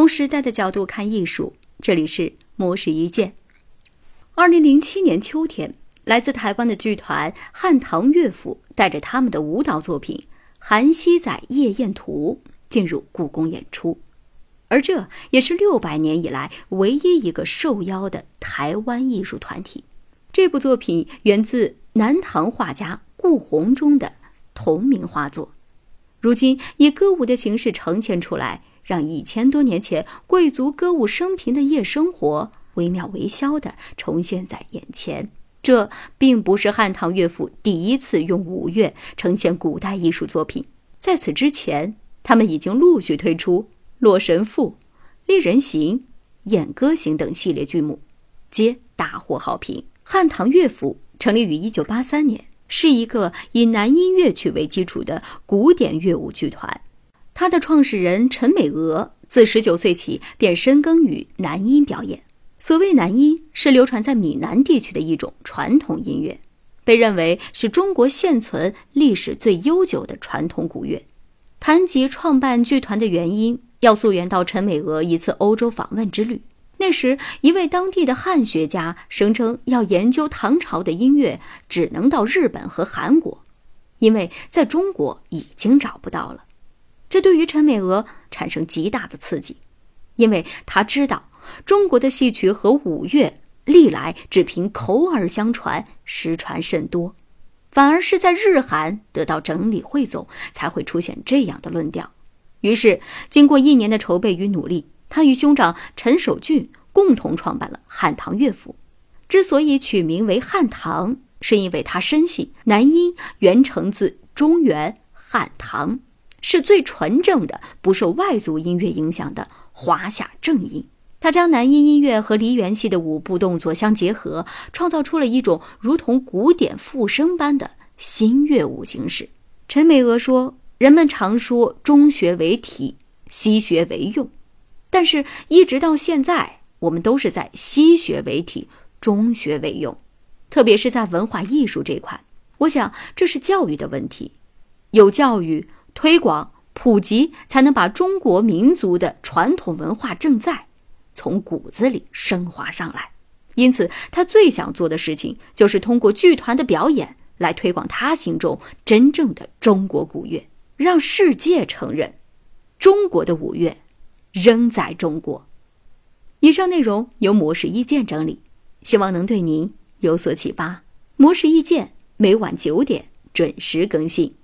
从时代的角度看艺术，这里是魔石一见。二零零七年秋天，来自台湾的剧团汉唐乐府带着他们的舞蹈作品《韩熙载夜宴图》进入故宫演出，而这也是六百年以来唯一一个受邀的台湾艺术团体。这部作品源自南唐画家顾闳中的同名画作，如今以歌舞的形式呈现出来，让一千多年前贵族歌舞升平的夜生活惟妙惟肖地重现在眼前。这并不是汉唐乐府第一次用舞乐呈现古代艺术作品，在此之前，他们已经陆续推出《洛神赋》《丽人行》《燕歌行》等系列剧目，皆大获好评。汉唐乐府成立于一九八三年，是一个以南音乐曲为基础的古典乐舞剧团。他的创始人陈美娥自十九岁起便深耕于南音表演。所谓南音，是流传在闽南地区的一种传统音乐，被认为是中国现存历史最悠久的传统古乐。谈及创办剧团的原因，要溯源到陈美娥一次欧洲访问之旅。那时，一位当地的汉学家声称，要研究唐朝的音乐，只能到日本和韩国，因为在中国已经找不到了。这对于陈美娥产生极大的刺激，因为他知道中国的戏曲和舞乐历来只凭口耳相传，失传甚多，反而是在日韩得到整理汇总，才会出现这样的论调。于是，经过一年的筹备与努力。他与兄长陈守俊共同创办了汉唐乐府。之所以取名为汉唐，是因为他深信南音原承自中原汉唐，是最纯正的、不受外族音乐影响的华夏正音。他将南音音乐和梨园戏的舞步动作相结合，创造出了一种如同古典复生般的新乐舞形式。陈美娥说：“人们常说中学为体，西学为用。”但是，一直到现在，我们都是在西学为体，中学为用，特别是在文化艺术这块。我想，这是教育的问题，有教育推广普及，才能把中国民族的传统文化正在从骨子里升华上来。因此，他最想做的事情，就是通过剧团的表演来推广他心中真正的中国古乐，让世界承认中国的舞乐。仍在中国。以上内容由模式意见整理，希望能对您有所启发。模式意见每晚九点准时更新。